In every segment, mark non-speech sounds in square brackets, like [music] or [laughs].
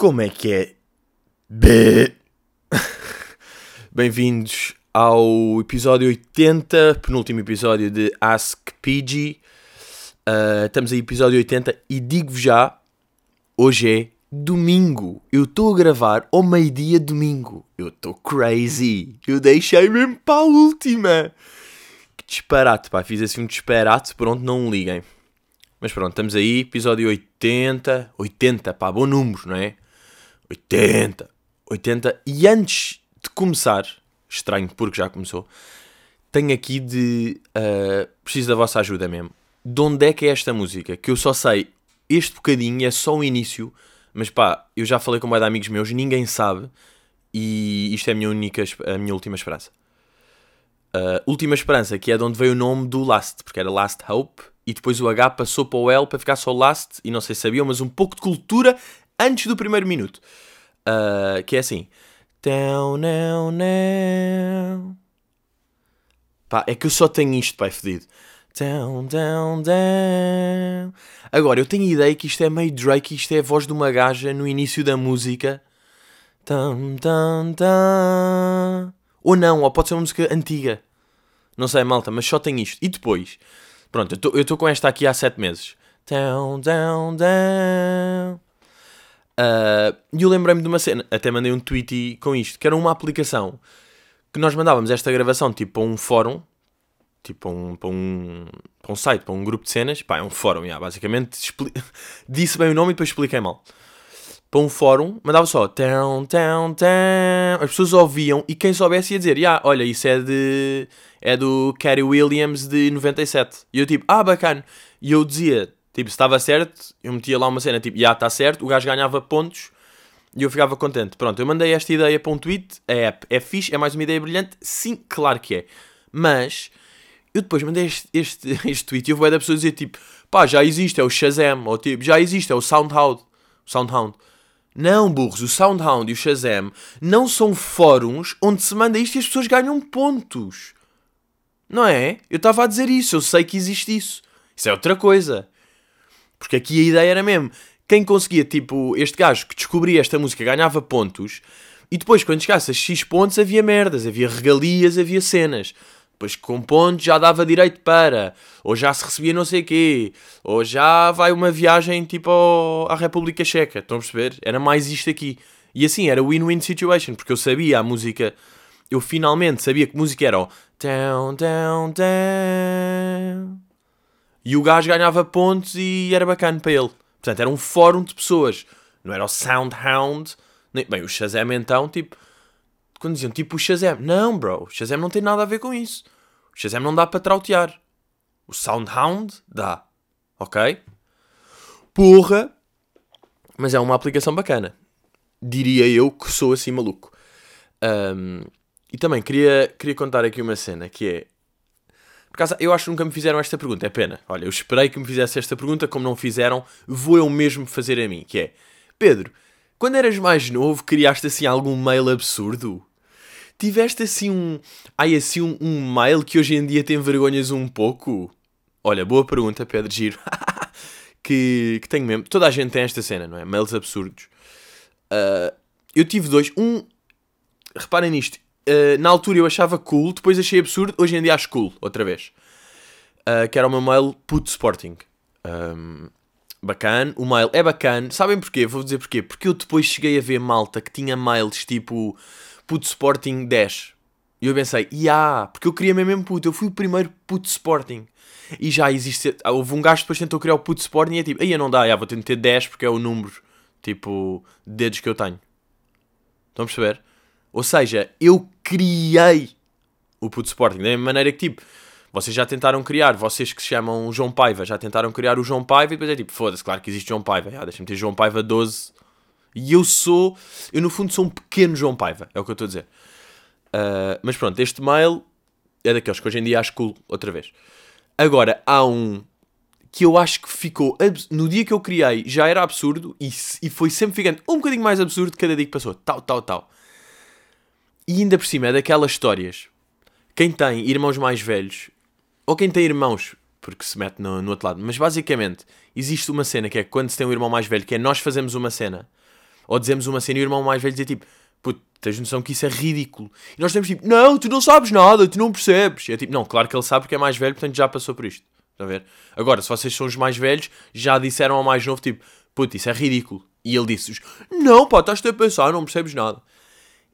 Como é que é? [laughs] Bem-vindos ao episódio 80, penúltimo episódio de Ask PG. Uh, estamos aí, episódio 80, e digo-vos já: hoje é domingo. Eu estou a gravar ao meio-dia domingo. Eu estou crazy. Eu deixei mesmo para a última. Que disparate, pá. Fiz assim um disparate. Pronto, não liguem. Mas pronto, estamos aí, episódio 80. 80, pá, bom número, não é? 80. 80. E antes de começar, estranho porque já começou, tenho aqui de. Uh, preciso da vossa ajuda mesmo. De onde é que é esta música? Que eu só sei este bocadinho, é só o início, mas pá, eu já falei com mais de amigos meus, ninguém sabe, e isto é a minha única, a minha última esperança. Uh, última esperança, que é de onde veio o nome do Last, porque era Last Hope, e depois o H passou para o L para ficar só Last, e não sei se sabiam, mas um pouco de cultura antes do primeiro minuto. Uh, que é assim. Down. Pá, é que eu só tenho isto, pai, fedido. Down, down. Agora, eu tenho ideia que isto é meio Drake, isto é a voz de uma gaja no início da música. Ou não, ou pode ser uma música antiga. Não sei, malta, mas só tenho isto. E depois, pronto, eu estou com esta aqui há 7 meses. Down, down, down. Uh, e eu lembrei-me de uma cena, até mandei um tweet com isto, que era uma aplicação que nós mandávamos esta gravação tipo para um fórum, tipo um, para um, para um site, para um grupo de cenas, pá, é um fórum, já, basicamente [laughs] disse bem o nome e depois expliquei mal. Para um fórum, mandava só town, town, town. As pessoas ouviam e quem soubesse ia dizer: yeah, olha, isso é de é do Kerry Williams de 97. E eu tipo, ah, bacana. E eu dizia, tipo, se estava certo, eu metia lá uma cena, tipo, já yeah, está certo, o gajo ganhava pontos e eu ficava contente. Pronto, eu mandei esta ideia para um tweet, a app é fixe, é mais uma ideia brilhante? Sim, claro que é. Mas eu depois mandei este, este, [laughs] este tweet e vou da pessoa dizer tipo, pá, já existe, é o Shazam, ou tipo, já existe, é o Soundhound. Soundhound. Não, burros, o Soundhound e o Shazam não são fóruns onde se manda isto e as pessoas ganham pontos. Não é? Eu estava a dizer isso, eu sei que existe isso. Isso é outra coisa. Porque aqui a ideia era mesmo, quem conseguia, tipo, este gajo que descobria esta música ganhava pontos, e depois, quando chegasse a X pontos, havia merdas, havia regalias, havia cenas. Depois, com pontos, já dava direito para, ou já se recebia não sei quê, ou já vai uma viagem, tipo, à República Checa. Estão a perceber? Era mais isto aqui. E assim, era win-win situation, porque eu sabia a música, eu finalmente sabia que música era o down, down, down. E o gajo ganhava pontos e era bacana para ele. Portanto, era um fórum de pessoas. Não era o Soundhound. Nem... Bem, o Shazam então, tipo... Quando diziam, tipo, o Shazam. Não, bro. O Shazam não tem nada a ver com isso. O Shazam não dá para trautear. O Soundhound dá. Ok? Porra! Mas é uma aplicação bacana. Diria eu que sou assim maluco. Um, e também queria, queria contar aqui uma cena que é por causa, eu acho que nunca me fizeram esta pergunta, é pena. Olha, eu esperei que me fizesse esta pergunta, como não fizeram, vou eu mesmo fazer a mim, que é... Pedro, quando eras mais novo, criaste assim algum mail absurdo? Tiveste assim um... Ai, assim um, um mail que hoje em dia tem vergonhas um pouco? Olha, boa pergunta, Pedro Giro. [laughs] que, que tenho mesmo... Toda a gente tem esta cena, não é? Mails absurdos. Uh, eu tive dois. Um... Reparem nisto uh, na altura eu achava cool, depois achei absurdo, hoje em dia acho cool, outra vez. Uh, que era o meu mail puto Sporting. Um, bacana, o mail é bacana. Sabem porquê? Vou dizer porquê. Porque eu depois cheguei a ver malta que tinha mails tipo puto Sporting 10. E eu pensei, yeah, porque eu queria mesmo puto, eu fui o primeiro puto Sporting. E já existe, houve um gajo que depois tentou criar o puto Sporting e é tipo, aí não dá, já, vou ter de ter 10 porque é o número, tipo, de dedos que eu tenho. Estão a perceber? Ou seja, eu criei o puto Sporting. Da mesma maneira que, tipo, vocês já tentaram criar, vocês que se chamam João Paiva, já tentaram criar o João Paiva e depois é tipo, foda-se, claro que existe João Paiva. Ah, Deixa-me ter João Paiva 12. E eu sou, eu no fundo sou um pequeno João Paiva, é o que eu estou a dizer. Uh, mas pronto, este mail é daqueles que hoje em dia acho cool, outra vez. Agora, há um que eu acho que ficou. No dia que eu criei já era absurdo e, e foi sempre ficando um bocadinho mais absurdo cada dia que passou. Tal, tal, tal. E ainda por cima é daquelas histórias. Quem tem irmãos mais velhos, ou quem tem irmãos, porque se mete no, no outro lado, mas basicamente existe uma cena que é quando se tem um irmão mais velho, que é nós fazemos uma cena, Ou dizemos uma cena e o irmão mais velho dizer tipo, puto, tens noção que isso é ridículo. E nós temos tipo, não, tu não sabes nada, tu não percebes. E é tipo, não, claro que ele sabe porque é mais velho, portanto já passou por isto. Estão a ver? Agora, se vocês são os mais velhos, já disseram ao mais novo tipo, puto, isso é ridículo. E ele disse não pá, estás-te a pensar, não percebes nada.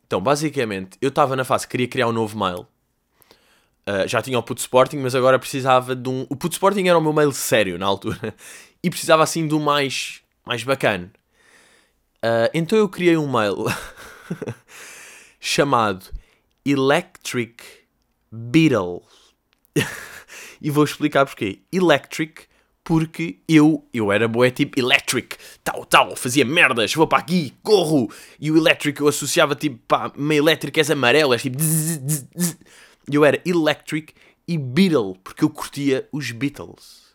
Então, basicamente, eu estava na fase que queria criar um novo mail. Uh, já tinha o Put Sporting, mas agora precisava de um. O Put Sporting era o meu mail sério na altura. [laughs] e precisava assim um mais, mais bacana. Uh, então eu criei um mail [laughs] chamado Electric Beetle. [laughs] e vou explicar porquê. Electric, porque eu, eu era boé tipo electric, tal, tal, fazia merdas, vou para aqui, corro. E o electric eu associava tipo, pá, meio elétrico és amarelo, és tipo. E eu era electric e Beatle, porque eu curtia os Beatles.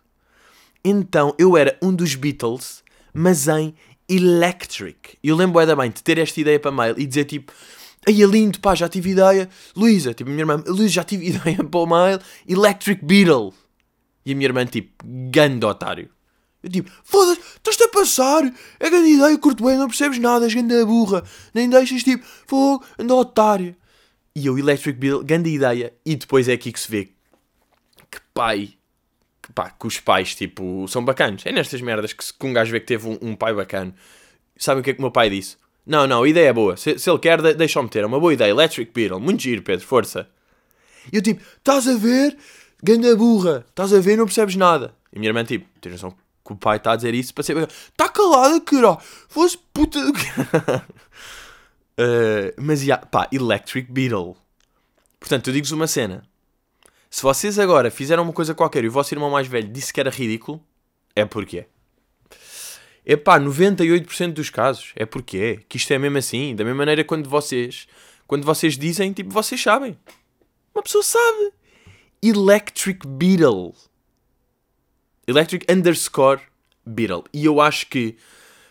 Então eu era um dos Beatles, mas em electric. E eu lembro ainda bem de ter esta ideia para mail e dizer tipo. Aí é lindo, pá, já tive ideia. Luísa, tipo, minha irmã, Luísa, já tive [laughs] ideia para o mail. Electric Beetle. E a minha irmã, tipo, ganda otário. Eu tipo, foda-se, estás-te a passar. É grande ideia, curto bem, não percebes nada, és grande burra. Nem deixas, tipo, fogo, anda otário. E eu, Electric Beetle, grande ideia. E depois é aqui que se vê que pai, que pá, que os pais, tipo, são bacanos. É nestas merdas que, que um gajo vê que teve um, um pai bacana. Sabem o que é que o meu pai disse? Não, não, a ideia é boa. Se, se ele quer, deixa-o meter. É uma boa ideia. Electric Beetle. Muito giro, Pedro. Força. E eu tipo, estás a ver? Ganda burra. Estás a ver? Não percebes nada. E minha irmã tipo, tens noção que o pai está a dizer isso para ser... Está calada, cara. Fosse puta do uh, [laughs] Mas, yeah, pá, Electric Beetle. Portanto, eu digo-vos uma cena. Se vocês agora fizeram uma coisa qualquer e o vosso irmão mais velho disse que era ridículo, é porque é. Epá, 98% dos casos é porque é. Que isto é mesmo assim. Da mesma maneira quando vocês, quando vocês dizem, tipo, vocês sabem. Uma pessoa sabe. Electric Beetle. Electric underscore Beetle. E eu acho que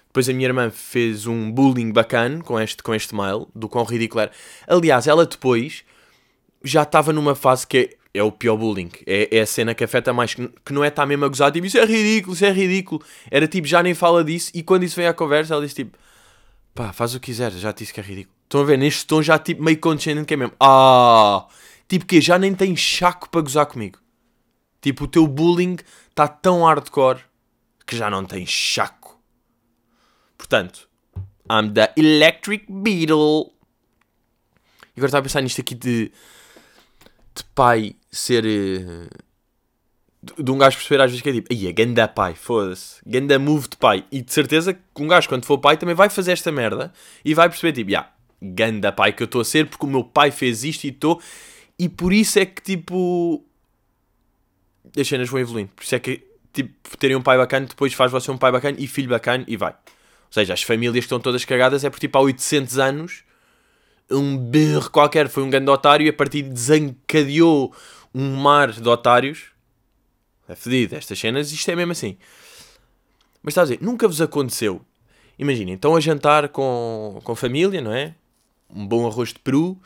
depois a minha irmã fez um bullying bacana com este, com este mail, do quão ridículo era. Aliás, ela depois já estava numa fase que é o pior bullying. É, é a cena que afeta mais, que não é estar mesmo a gozar, tipo, isso é ridículo, isso é ridículo. Era tipo, já nem fala disso, e quando isso vem à conversa, ela diz tipo, pá, faz o que quiser, já disse que é ridículo. Estão a ver, neste tom já tipo meio condescendente que é mesmo, ah, tipo que já nem tem chaco para gozar comigo. Tipo, o teu bullying está tão hardcore que já não tem chaco. Portanto, I'm the Electric Beetle. E agora estava a pensar nisto aqui de de pai ser. Uh, de um gajo perceber às vezes que é tipo, é ganda pai, foda-se, ganda move de pai. E de certeza que um gajo, quando for pai, também vai fazer esta merda e vai perceber, tipo, yeah, ganda pai que eu estou a ser porque o meu pai fez isto e estou. E por isso é que, tipo, as cenas vão evoluindo. Por isso é que, tipo, terem um pai bacana depois faz você um pai bacana e filho bacana e vai. Ou seja, as famílias que estão todas cagadas é por tipo há 800 anos um berro qualquer, foi um grande otário e a partir de desencadeou um mar de otários. É fedido, estas cenas, isto é mesmo assim. Mas está a dizer, nunca vos aconteceu. Imaginem, estão a jantar com, com família, não é? Um bom arroz de peru.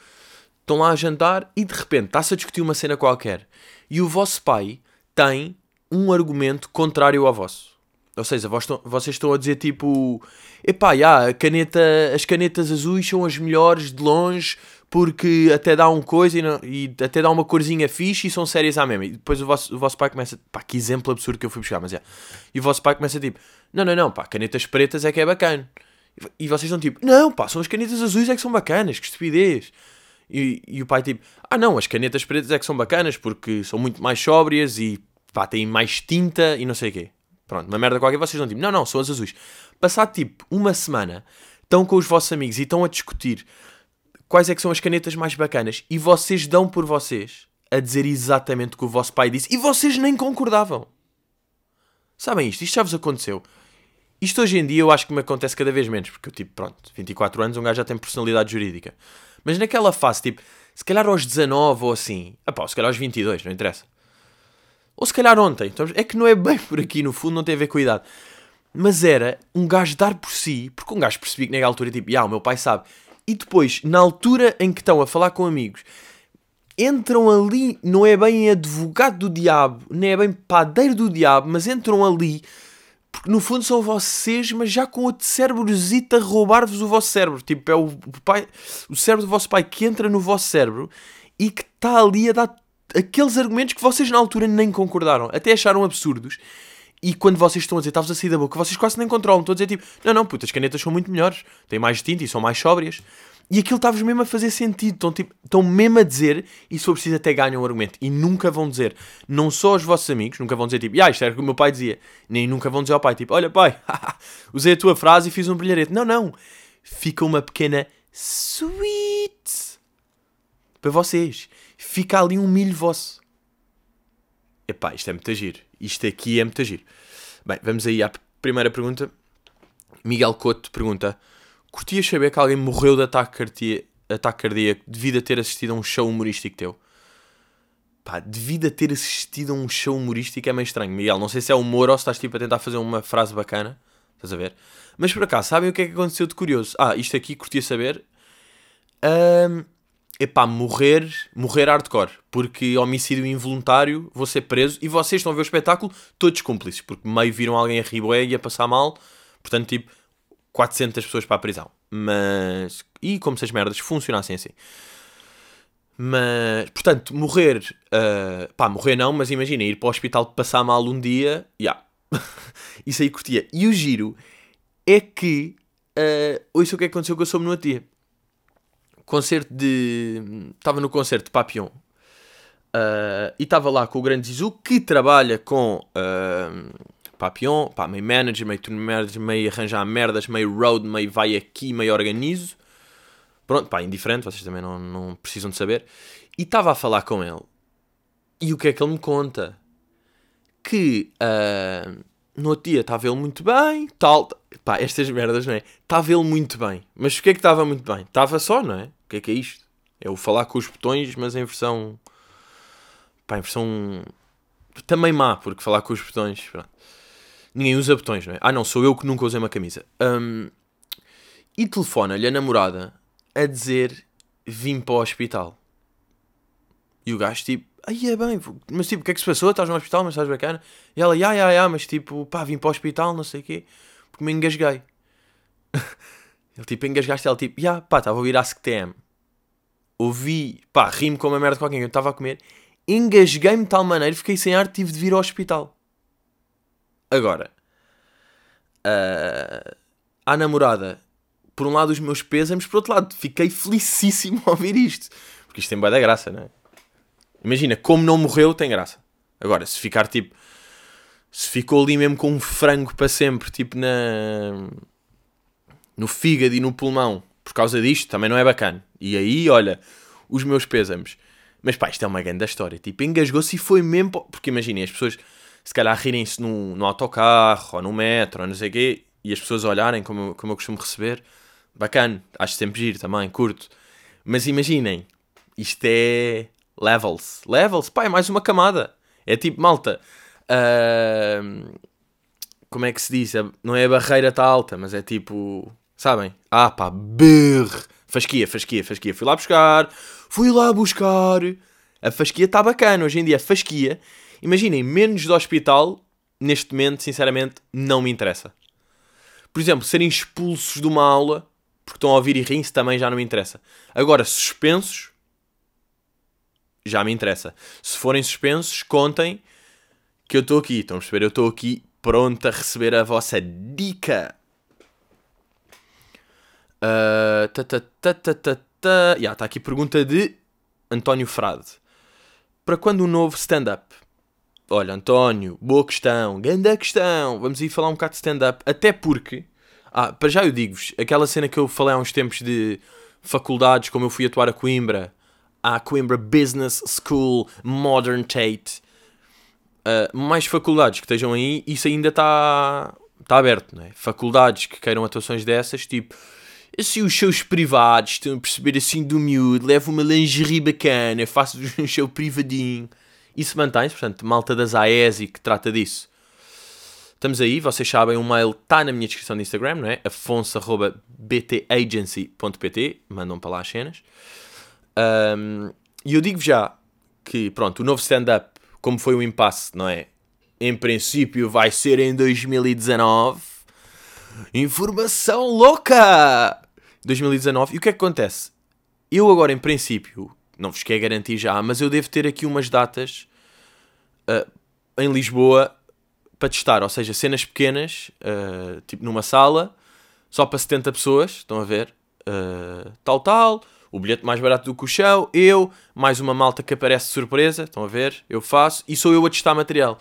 Estão lá a jantar e de repente está-se a discutir uma cena qualquer. E o vosso pai tem um argumento contrário ao vosso. Ou seja, vocês estão a dizer tipo: epá, já, caneta, as canetas azuis são as melhores de longe porque até dá um coisa e, não, e até dá uma corzinha fixe e são sérias à mesma. E depois o vosso, o vosso pai começa, pá, que exemplo absurdo que eu fui buscar, mas é. E o vosso pai começa tipo: não, não, não, pá, canetas pretas é que é bacana. E vocês estão tipo: não, pá, são as canetas azuis é que são bacanas, que estupidez. E, e o pai tipo: ah, não, as canetas pretas é que são bacanas porque são muito mais sóbrias e pá, têm mais tinta e não sei o quê. Pronto, uma merda qualquer, vocês não tipo, não, não, são as azuis. Passado tipo uma semana, estão com os vossos amigos e estão a discutir quais é que são as canetas mais bacanas e vocês dão por vocês a dizer exatamente o que o vosso pai disse e vocês nem concordavam. Sabem isto? Isto já vos aconteceu. Isto hoje em dia eu acho que me acontece cada vez menos, porque eu, tipo, pronto, 24 anos, um gajo já tem personalidade jurídica. Mas naquela fase, tipo, se calhar aos 19 ou assim, apá, se calhar aos 22, não interessa. Ou se calhar ontem. É que não é bem por aqui, no fundo, não tem a ver com a idade. Mas era um gajo dar por si, porque um gajo percebia que naquela altura, tipo, ah, o meu pai sabe. E depois, na altura em que estão a falar com amigos, entram ali, não é bem advogado do diabo, nem é bem padeiro do diabo, mas entram ali Porque no fundo são vocês, mas já com outro cérebrozito a roubar-vos o vosso cérebro. Tipo, é o, pai, o cérebro do vosso pai que entra no vosso cérebro e que está ali a dar aqueles argumentos que vocês na altura nem concordaram, até acharam absurdos. E quando vocês estão a dizer, estavas a sair da boca, vocês quase nem controlam. Estão a dizer tipo, não, não, puta, as canetas são muito melhores, têm mais tinta e são mais sóbrias. E aquilo estava mesmo a fazer sentido. Estão, tipo, estão mesmo a dizer, e se for preciso até ganham um argumento. E nunca vão dizer, não só aos vossos amigos, nunca vão dizer tipo, ah, isto era o que o meu pai dizia. Nem nunca vão dizer ao pai, tipo, olha pai, [laughs] usei a tua frase e fiz um brilharete. Não, não. Fica uma pequena sweet para vocês. Fica ali um milho vosso. Epá, isto é muito giro. Isto aqui é muito giro. Bem, vamos aí à primeira pergunta. Miguel Couto pergunta: Curtias saber que alguém morreu de ataque, cardíaco, ataque cardíaco devido a ter assistido a um show humorístico teu? Pá, devido a ter assistido a um show humorístico é meio estranho. Miguel, não sei se é humor ou se estás tipo a tentar fazer uma frase bacana. Estás a ver? Mas por acaso, sabem o que é que aconteceu de curioso? Ah, isto aqui curtia saber. Um, epá, morrer, morrer hardcore. Porque homicídio involuntário, vou ser preso. E vocês estão a ver o espetáculo, todos cúmplices. Porque meio viram alguém a rir e a passar mal. Portanto, tipo, 400 pessoas para a prisão. Mas. E como se as merdas funcionassem assim. Mas, portanto, morrer. Uh, pá, morrer não, mas imagina, ir para o hospital passar mal um dia. Ya. [laughs] Yeah. Isso aí curtia. E o giro é que. Uh, ouça o que é aconteceu que eu soube no outro dia concerto de. Estava no concerto de Papillon. Uh, e estava lá com o grande Zizu que trabalha com uh, Papillon, pá, meio manager, meio turno manager, meio arranjar merdas, meio road, meio vai aqui, meio organizo. Pronto, pá, indiferente, vocês também não, não precisam de saber. E estava a falar com ele. E o que é que ele me conta? Que uh, no outro dia estava ele muito bem, tal. Pá, estas merdas, não é? Estava ele muito bem. Mas o que é que estava muito bem? Estava só, não é? O que é que é isto? É o falar com os botões, mas em versão. Pá, em versão. Também má, porque falar com os botões. Pronto. Ninguém usa botões, não é? Ah, não, sou eu que nunca usei uma camisa. Um, e telefona-lhe a namorada a dizer: Vim para o hospital. E o gajo, tipo, aí é bem, mas tipo, o que é que se passou? Estás no hospital, mas estás bacana? E ela, ya, ya, ya, mas tipo, pá, vim para o hospital, não sei o quê, porque me engasguei. [laughs] Ele tipo, engasgaste, ela tipo, ya, pá, estava a ouvir a SCTM. Ouvi, pá, ri-me com uma merda com alguém que eu estava a comer, engasguei-me de tal maneira, fiquei sem ar, tive de vir ao hospital. Agora, uh, à namorada, por um lado os meus pêsames, por outro lado, fiquei felicíssimo [laughs] a ouvir isto. Porque isto tem boa da graça, não é? Imagina, como não morreu, tem graça. Agora, se ficar tipo. Se ficou ali mesmo com um frango para sempre, tipo na. no fígado e no pulmão, por causa disto, também não é bacana. E aí, olha, os meus pésamos. Mas pá, isto é uma grande história. Tipo, engasgou-se e foi mesmo. Porque imaginem, as pessoas se calhar rirem-se no, no autocarro ou no metro ou não sei o quê, e as pessoas olharem como, como eu costumo receber. Bacana, acho sempre giro também, curto. Mas imaginem, isto é Levels. Levels, pá, é mais uma camada. É tipo, malta. Uh, como é que se diz? É, não é a barreira está alta, mas é tipo. Sabem? Ah, pá, brrr. Fasquia, fasquia, fasquia. Fui lá buscar. Fui lá buscar. A fasquia está bacana. Hoje em dia, a fasquia. Imaginem, menos de hospital, neste momento, sinceramente, não me interessa. Por exemplo, serem expulsos de uma aula porque estão a ouvir e riem-se também já não me interessa. Agora, suspensos, já me interessa. Se forem suspensos, contem que eu estou aqui. Estão a perceber? Eu estou aqui pronto a receber a vossa dica. Uh, ta, ta, ta, ta, ta, está aqui pergunta de António Frade. Para quando um novo stand-up? Olha, António, boa questão, grande questão. Vamos ir falar um bocado de stand-up. Até porque, ah, para já eu digo-vos, aquela cena que eu falei há uns tempos de faculdades, como eu fui atuar a Coimbra, à Coimbra Business School Modern Tate. Uh, mais faculdades que estejam aí, isso ainda está tá aberto, não é? Faculdades que queiram atuações dessas, tipo, assim, os shows privados, estão a perceber assim do miúdo, levo uma lingerie bacana, faço [laughs] um show privadinho. Isso mantém-se, portanto, malta das AESI que trata disso. Estamos aí, vocês sabem, o mail está na minha descrição do Instagram, não é? afonso.btagency.pt, mandam para lá as cenas. Um, e eu digo já que, pronto, o novo stand-up, como foi o impasse, não é? em princípio vai ser em 2019. Informação louca! 2019. E o que é que acontece? Eu agora, em princípio, não vos quero garantir já, mas eu devo ter aqui umas datas uh, em Lisboa para testar. Ou seja, cenas pequenas, uh, tipo numa sala, só para 70 pessoas, estão a ver? Uh, tal, tal. O bilhete mais barato do que o show, eu, mais uma malta que aparece de surpresa, estão a ver? Eu faço, e sou eu a testar material.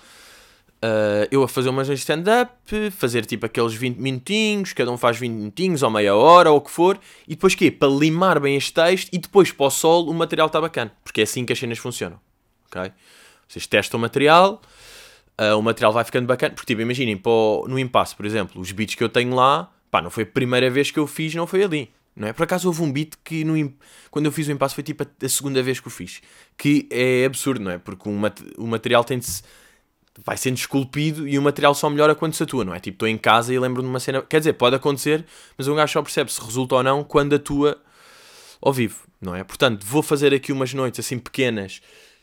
Uh, eu a fazer umas stand-up, fazer tipo aqueles 20 minutinhos, cada um faz 20 minutinhos ou meia hora ou o que for, e depois quê? Para limar bem este texto e depois para o solo o material está bacana, porque é assim que as cenas funcionam, ok? Vocês testam o material, uh, o material vai ficando bacana, porque tipo, imaginem, o, no impasse, por exemplo, os beats que eu tenho lá, pá, não foi a primeira vez que eu fiz, não foi ali, não é? Por acaso houve um beat que no, quando eu fiz o impasse foi tipo a, segunda vez que o fiz, que é absurdo, não é? Porque o material tem de se vai sendo esculpido e o material só melhora quando se atua, não é? Tipo, estou em casa e lembro de uma cena. Quer dizer, pode acontecer, mas um gajo só percebe se resulta ou não quando atua ao vivo, não é? Portanto, vou fazer aqui umas noites assim pequenas,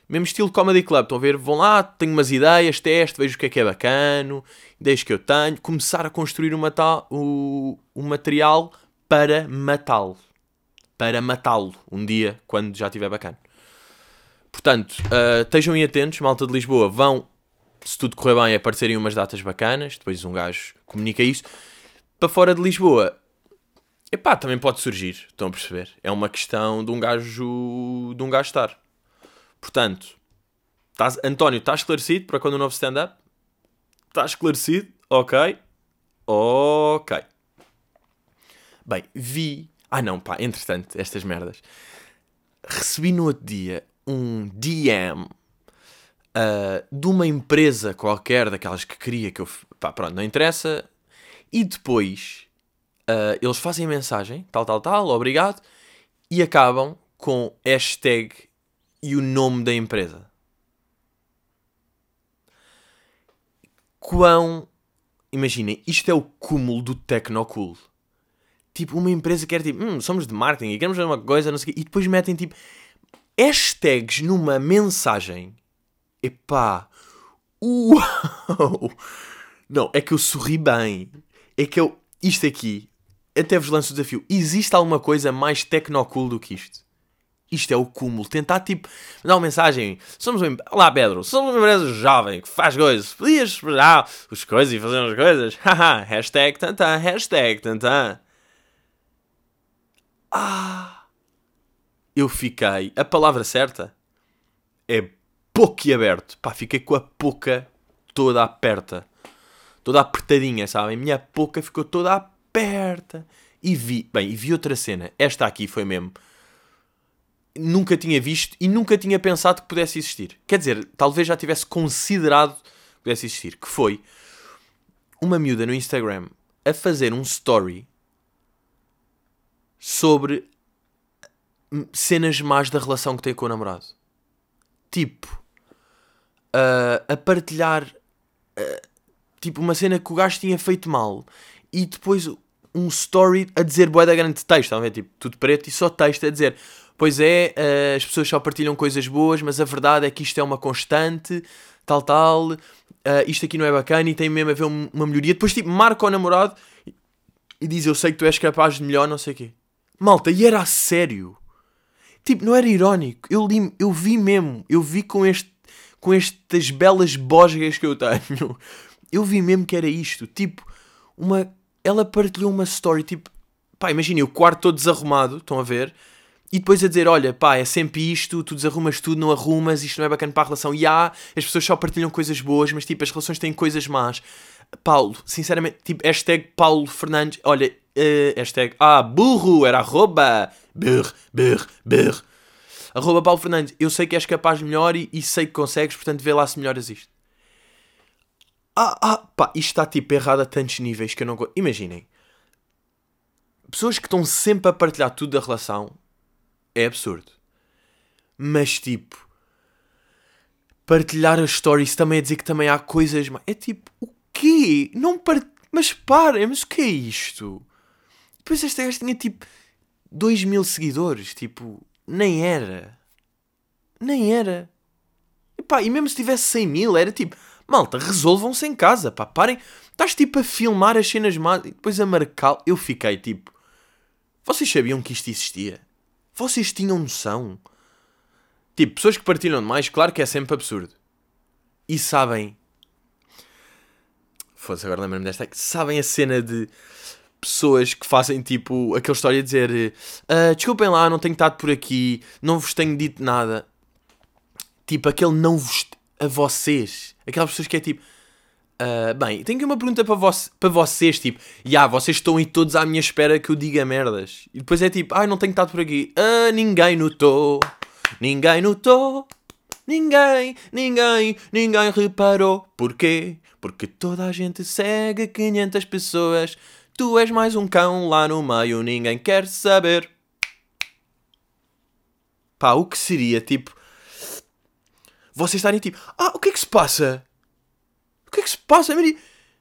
mesmo estilo Comedy Club. Estão a ver? Vão lá, tenho umas ideias, teste, vejo o que é que é bacano, ideias que eu tenho, começar a construir uma tal, o, o material para matá-lo. Para matá-lo um dia, quando já estiver bacana. Portanto, uh, estejam aí atentos, malta de Lisboa, vão se tudo correr bem, aparecerem umas datas bacanas, depois um gajo comunica isso. Para fora de Lisboa, epá, também pode surgir, estão a perceber? É uma questão de um gajo, de um gajo estar. Portanto, estás, António, está esclarecido para quando o novo stand-up? Está esclarecido? Ok. Ok. Bem, vi... Ah não, pá, entretanto, estas merdas. Recebi no outro dia um DM uh, de uma empresa qualquer, daquelas que queria que eu. Pá, pronto, não interessa. E depois uh, eles fazem mensagem, tal, tal, tal, obrigado, e acabam com hashtag e o nome da empresa. Quão. Imaginem, isto é o cúmulo do Tecnocool. Tipo, uma empresa que era tipo, hum, somos de marketing e queremos fazer uma coisa, não sei o quê, e depois metem tipo hashtags numa mensagem Epá! Uau! Não, é que eu sorri bem. É que eu. Isto aqui. Até vos lanço o desafio. Existe alguma coisa mais tecnocool do que isto? Isto é o cúmulo. Tentar, tipo, dar uma mensagem. Somos uma... Olá, Pedro. Somos uma empresa jovem que faz coisas. Podias esperar as coisas e fazer as coisas. Haha. hashtag tantã. Hashtag tantã. Ah! Eu fiquei. A palavra certa é aberto, Pá, fiquei com a boca toda aperta. Toda apertadinha, sabem? Minha boca ficou toda aperta. E vi, bem, e vi outra cena. Esta aqui foi mesmo. Nunca tinha visto e nunca tinha pensado que pudesse existir. Quer dizer, talvez já tivesse considerado que pudesse existir. Que foi uma miúda no Instagram a fazer um story sobre cenas más da relação que tem com o namorado. Tipo, uh, a partilhar uh, tipo uma cena que o gajo tinha feito mal e depois um story a dizer boa da grande texto, a? Tipo, tudo preto e só texto a dizer pois é, uh, as pessoas só partilham coisas boas, mas a verdade é que isto é uma constante, tal, tal, isto aqui não é bacana e tem mesmo a ver uma melhoria. Depois, tipo, marca o namorado e diz: Eu sei que tu és capaz de melhor, não sei o quê. Malta, e era a sério. Tipo, não era irónico. Eu, li, eu vi mesmo, eu vi com este com estas belas bosgas que eu tenho. [laughs] Eu vi mesmo que era isto. Tipo, uma. Ela partilhou uma story, tipo, pá, imaginem, o quarto todo desarrumado, estão a ver? E depois a dizer, olha, pá, é sempre isto, tu desarrumas tudo, não arrumas, isto não é bacana para a relação. E há, as pessoas só partilham coisas boas, mas tipo, as relações têm coisas más. Paulo, sinceramente, tipo, hashtag Paulo Fernandes, olha, uh, hashtag, ah, burro, era arroba, burro, burro, burro. Arroba Paulo Fernandes, eu sei que és capaz melhor e, e sei que consegues, portanto vê lá se melhoras isto. Ah, ah, pá, isto está tipo errado a tantos níveis que eu não. Imaginem. Pessoas que estão sempre a partilhar tudo da relação é absurdo. Mas tipo. Partilhar as stories também é dizer que também há coisas. É tipo, o quê? Não part... Mas parem, mas o que é isto? Depois esta gaja tinha tipo 2 mil seguidores. Tipo, nem era. Nem era. E pá, e mesmo se tivesse 100 mil, era tipo, Malta, resolvam-se em casa, pá. Parem. Estás tipo a filmar as cenas más e depois a marcar. Eu fiquei tipo. Vocês sabiam que isto existia? Vocês tinham noção? Tipo, pessoas que partilham demais, claro que é sempre absurdo. E sabem. Foda-se, agora lembro-me desta. Sabem a cena de pessoas que fazem tipo aquela história de dizer uh, desculpem lá, não tenho estado por aqui, não vos tenho dito nada. Tipo, aquele não vos. a vocês. Aquelas pessoas que é tipo. Uh, bem, tenho aqui uma pergunta para, vo para vocês, tipo, já, yeah, vocês estão aí todos à minha espera que eu diga merdas. E depois é tipo, ai, ah, não tenho estado por aqui. Ah, ninguém notou, ninguém notou, ninguém, ninguém, ninguém reparou. Porquê? Porque toda a gente segue 500 pessoas. Tu és mais um cão lá no meio, ninguém quer saber. Pá, o que seria, tipo, vocês estarem tipo, ah, o que é que se passa? O que é que se passa? Maria,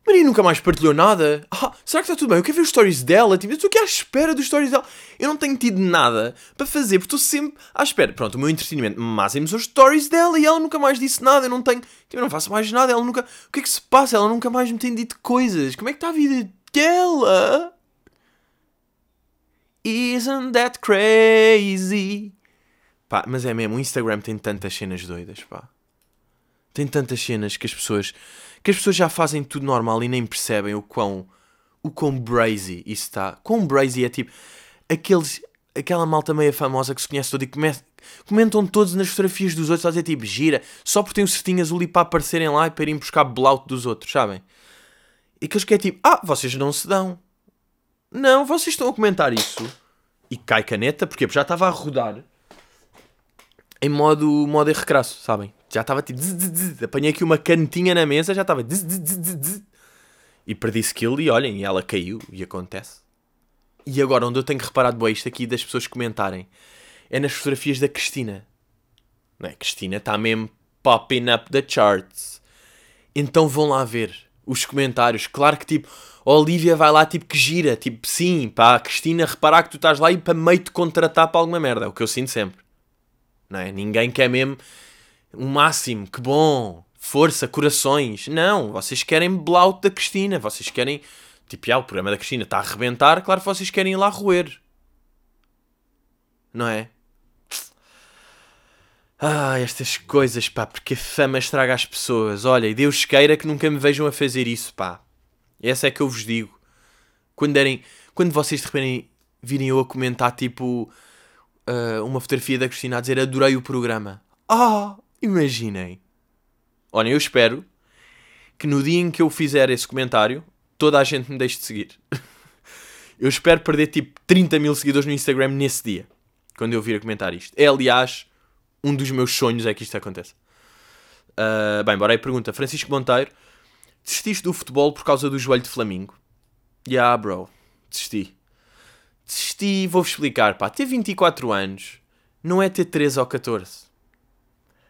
Maria nunca mais partilhou nada. Ah, será que está tudo bem? Eu quero ver os stories dela. Tipo, eu estou aqui à espera dos stories dela. Eu não tenho tido nada para fazer, porque estou sempre à espera. Pronto, o meu entretenimento máximo são os stories dela e ela nunca mais disse nada. Eu não tenho. Tipo, eu não faço mais nada. Ela nunca. O que é que se passa? Ela nunca mais me tem dito coisas. Como é que está a vida dela? Isn't that crazy? Pá, mas é mesmo, o Instagram tem tantas cenas doidas, pá. Tem tantas cenas que as pessoas que as pessoas já fazem tudo normal e nem percebem o quão o quão brazy isso está. Quão brazy é tipo aqueles aquela malta meia famosa que se conhece toda e come, comentam todos nas fotografias dos outros a dizer tipo gira, só porque tem o certinho azul e para aparecerem lá e para irem buscar blout dos outros, sabem? E aqueles que é tipo, ah, vocês não se dão. Não, vocês estão a comentar isso. E cai caneta, porque já estava a rodar em modo, modo recrasso, sabem? Já estava tipo. apanhei aqui uma canetinha na mesa, já estava. e perdi skill e olhem, e ela caiu e acontece. E agora, onde eu tenho reparado bem isto aqui das pessoas comentarem é nas fotografias da Cristina. Não é? Cristina está mesmo popping up the charts. Então vão lá ver os comentários. Claro que tipo, Olivia vai lá tipo que gira. Tipo, sim, para a Cristina reparar que tu estás lá e para meio te contratar para alguma merda. É o que eu sinto sempre. Não é? Ninguém quer mesmo o máximo, que bom, força, corações. Não, vocês querem blout da Cristina, vocês querem. Tipo, ah, o programa da Cristina está a arrebentar, claro que vocês querem ir lá roer. Não é? Ah, estas coisas, pá, porque a fama estraga as pessoas. Olha, e Deus queira que nunca me vejam a fazer isso, pá. Essa é que eu vos digo. Quando derem, quando vocês de repente virem eu a comentar, tipo, uh, uma fotografia da Cristina a dizer adorei o programa. Ah, imaginem. Olhem, eu espero que no dia em que eu fizer esse comentário, toda a gente me deixe de seguir. [laughs] eu espero perder tipo 30 mil seguidores no Instagram nesse dia, quando eu vir a comentar isto. É, aliás, um dos meus sonhos é que isto aconteça. Uh, bem, bora aí pergunta. Francisco Monteiro, desististe do futebol por causa do joelho de Flamingo? Yeah, bro, desisti desisti, vou-vos explicar, pá, ter 24 anos não é ter 13 ou 14.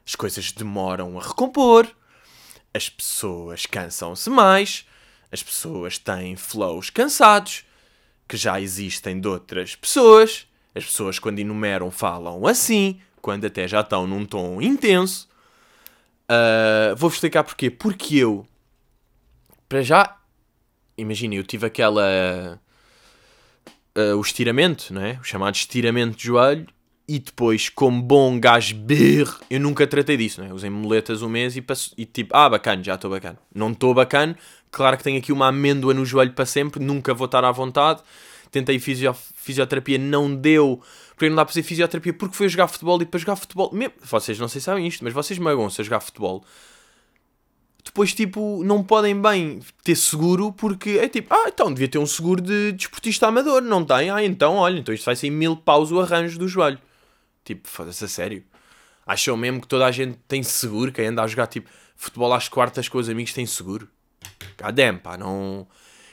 As coisas demoram a recompor, as pessoas cansam-se mais, as pessoas têm flows cansados, que já existem de outras pessoas, as pessoas quando enumeram falam assim, quando até já estão num tom intenso. Uh, Vou-vos explicar porquê. Porque eu, para já, imagina, eu tive aquela uh, o estiramento, não é? o chamado estiramento de joelho, e depois, como bom gajo birre, eu nunca tratei disso, não é? Usei muletas um mês e, passo, e tipo, ah, bacana, já estou bacana. Não estou bacana, claro que tenho aqui uma amêndoa no joelho para sempre, nunca vou estar à vontade. Tentei fisio, fisioterapia, não deu, porque não dá para fazer fisioterapia, porque foi jogar futebol e para jogar futebol, mesmo, vocês não sei se sabem isto, mas vocês magam-se a jogar futebol depois, tipo, não podem bem ter seguro porque é tipo, ah, então devia ter um seguro de desportista amador. Não tem? Ah, então, olha, então isto vai ser mil paus o arranjo do joelho. Tipo, foda-se a sério. Acham mesmo que toda a gente tem seguro? Quem anda a jogar, tipo, futebol às quartas com os amigos tem seguro? Cadê, pá, não...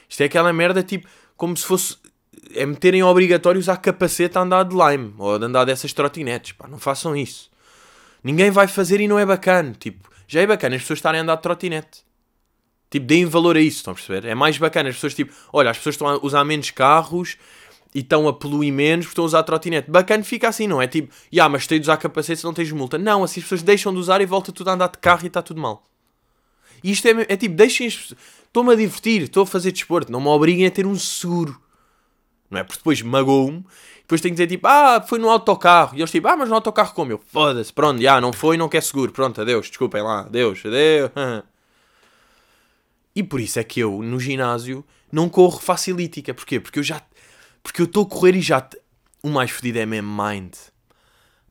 Isto é aquela merda, tipo, como se fosse... É meterem obrigatório usar capacete a andar de lime. Ou a andar dessas trotinetes, pá. Não façam isso. Ninguém vai fazer e não é bacana. Tipo, já é bacana as pessoas estarem a andar de trotinete. Tipo, deem valor a isso, estão a perceber? É mais bacana as pessoas, tipo, olha, as pessoas estão a usar menos carros e estão a poluir menos porque estão a usar trotinete. Bacana fica assim, não é? Tipo, ah, yeah, mas tens de usar capacete se não tens multa. Não, assim as pessoas deixam de usar e volta tudo a andar de carro e está tudo mal. E isto é, é tipo, deixem as Estou-me a divertir, estou a fazer desporto, não me obriguem a ter um seguro. Não é? Porque depois magoou-me, depois tenho que dizer tipo, ah, foi no autocarro. E eles tipo, ah, mas no autocarro como? Eu, foda-se, pronto, já, não foi, não quer seguro, pronto, adeus, desculpem lá, adeus, adeus. [laughs] E por isso é que eu, no ginásio, não corro facilítica. Porquê? Porque eu já. Porque eu estou a correr e já. O mais fodido é mesmo mind.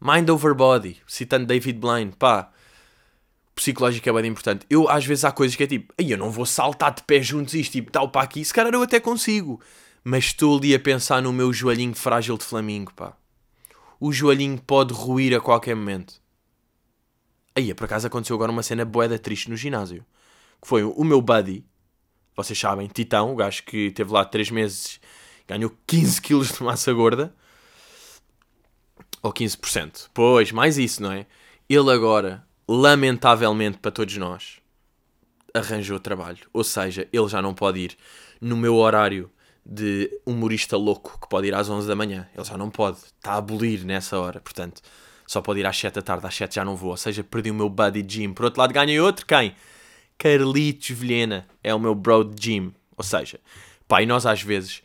Mind over body. Citando David Blaine. Pá. Psicológico é bem importante. Eu, às vezes, há coisas que é tipo. Aí eu não vou saltar de pé juntos isto, tipo, tal para aqui. Se calhar eu até consigo. Mas estou ali a pensar no meu joelhinho frágil de flamingo, pá. O joelhinho pode ruir a qualquer momento. Aí, por acaso, aconteceu agora uma cena boeda triste no ginásio que foi o meu buddy, vocês sabem, Titão, o gajo que teve lá 3 meses, ganhou 15 quilos de massa gorda, ou 15%. Pois, mais isso, não é? Ele agora, lamentavelmente para todos nós, arranjou trabalho. Ou seja, ele já não pode ir no meu horário de humorista louco que pode ir às 11 da manhã. Ele já não pode. Está a abolir nessa hora. Portanto, só pode ir às 7 da tarde. Às 7 já não vou. Ou seja, perdi o meu buddy gym. Por outro lado, ganhei outro. Quem? Carlitos Vilhena é o meu bro gym. Ou seja, pá, e nós às vezes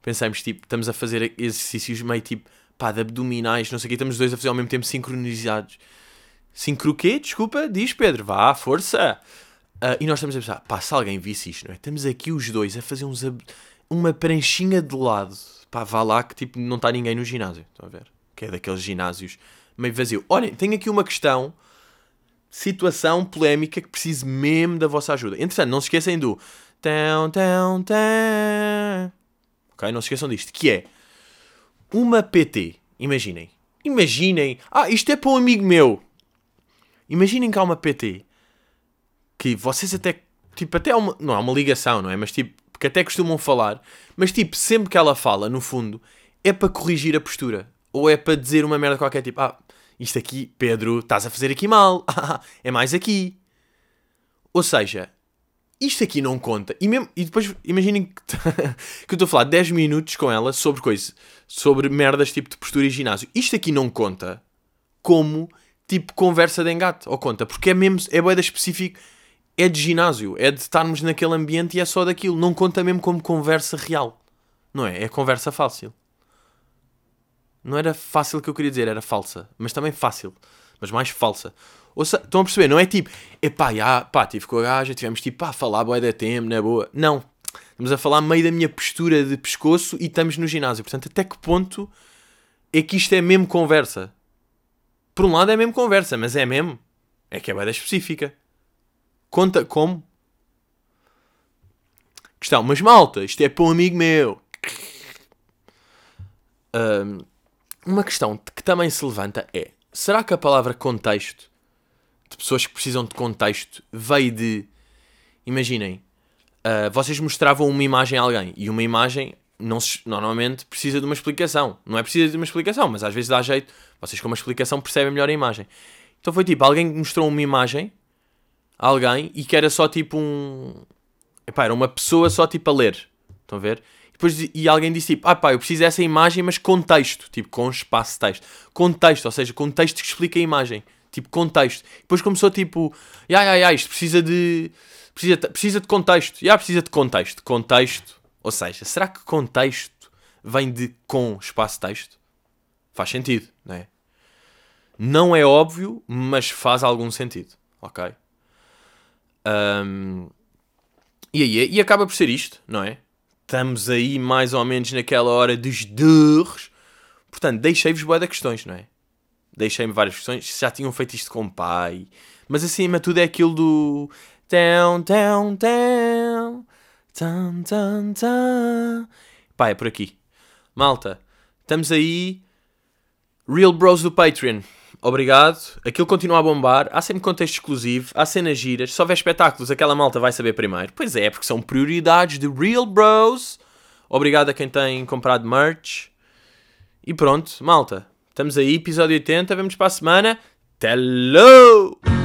pensamos, tipo, estamos a fazer exercícios meio tipo, pá, de abdominais, não sei o que, estamos os dois a fazer ao mesmo tempo sincronizados. Sincro quê? Desculpa, diz Pedro, vá, força. Uh, e nós estamos a pensar, pá, se alguém visse isto, não é? Estamos aqui os dois a fazer uns ab... uma pranchinha de lado. Pá, vá lá que tipo não está ninguém no ginásio. Estão a ver? Que é daqueles ginásios meio vazio. Olhem, tenho aqui uma questão situação polémica que preciso mesmo da vossa ajuda. Entretanto, não se esqueçam do. Tão, tão, tão. Ok? Não se esqueçam disto. Que é uma PT. Imaginem. Imaginem. Ah, isto é para um amigo meu. Imaginem que há uma PT que vocês até. Tipo, até uma, não é uma ligação, não é? Mas tipo, que até costumam falar. Mas tipo, sempre que ela fala, no fundo, é para corrigir a postura. Ou é para dizer uma merda qualquer, tipo, ah, isto aqui, Pedro, estás a fazer aqui mal. [laughs] é mais aqui. Ou seja, isto aqui não conta. E, mesmo, e depois imaginem que, [laughs] que eu estou a falar 10 minutos com ela sobre coisas, sobre merdas tipo de postura e ginásio. Isto aqui não conta como tipo conversa de engate. Ou conta, porque é mesmo, é boeda específico, é de ginásio, é de estarmos naquele ambiente e é só daquilo. Não conta mesmo como conversa real. Não é? É conversa fácil. Não era fácil o que eu queria dizer, era falsa. Mas também fácil. Mas mais falsa. Ou estão a perceber? Não é tipo, epá, já, pá, tive com a gaja, tivemos tipo, pá, falar boa da tempo, na boa. Não. Estamos a falar meio da minha postura de pescoço e estamos no ginásio. Portanto, até que ponto é que isto é mesmo conversa? Por um lado é mesmo conversa, mas é mesmo. É que é bem específica. Conta como? Questão, mas malta, isto é para um amigo meu. Um, uma questão que também se levanta é: será que a palavra contexto, de pessoas que precisam de contexto, veio de. Imaginem, uh, vocês mostravam uma imagem a alguém e uma imagem não se, normalmente precisa de uma explicação. Não é precisa de uma explicação, mas às vezes dá jeito. Vocês com uma explicação percebem melhor a imagem. Então foi tipo: alguém mostrou uma imagem alguém e que era só tipo um. Epá, era uma pessoa só tipo a ler. Estão a ver? depois, e alguém disse tipo, ah pá, eu preciso dessa imagem, mas com texto, tipo, com espaço texto. Contexto, ou seja, contexto que explica a imagem. Tipo, contexto. Depois começou tipo, ai, ai, ai, isto precisa de. Precisa, precisa de contexto. Já precisa de contexto. Contexto. Ou seja, será que contexto vem de com espaço texto? Faz sentido, não é? Não é óbvio, mas faz algum sentido. Ok? Um, e aí, e acaba por ser isto, não é? estamos aí mais ou menos naquela hora dos durros. Portanto, deixei-vos boa de questões, não é? Deixei-me várias questões. Já tinham feito isto com o pai. Mas acima de tudo é aquilo do. Tão, tão, tão. Tão, tão, tão. Pá, é por aqui. Malta, estamos aí. Real Bros do Patreon obrigado. Aquilo continua a bombar. Há sempre contexto exclusivo, há cenas giras. Se houver espetáculos, aquela malta vai saber primeiro. Pois é, porque são prioridades de Real Bros. Obrigado a quem tem comprado merch. E pronto, malta. Estamos aí, episódio 80. Vemos para a semana. Hello!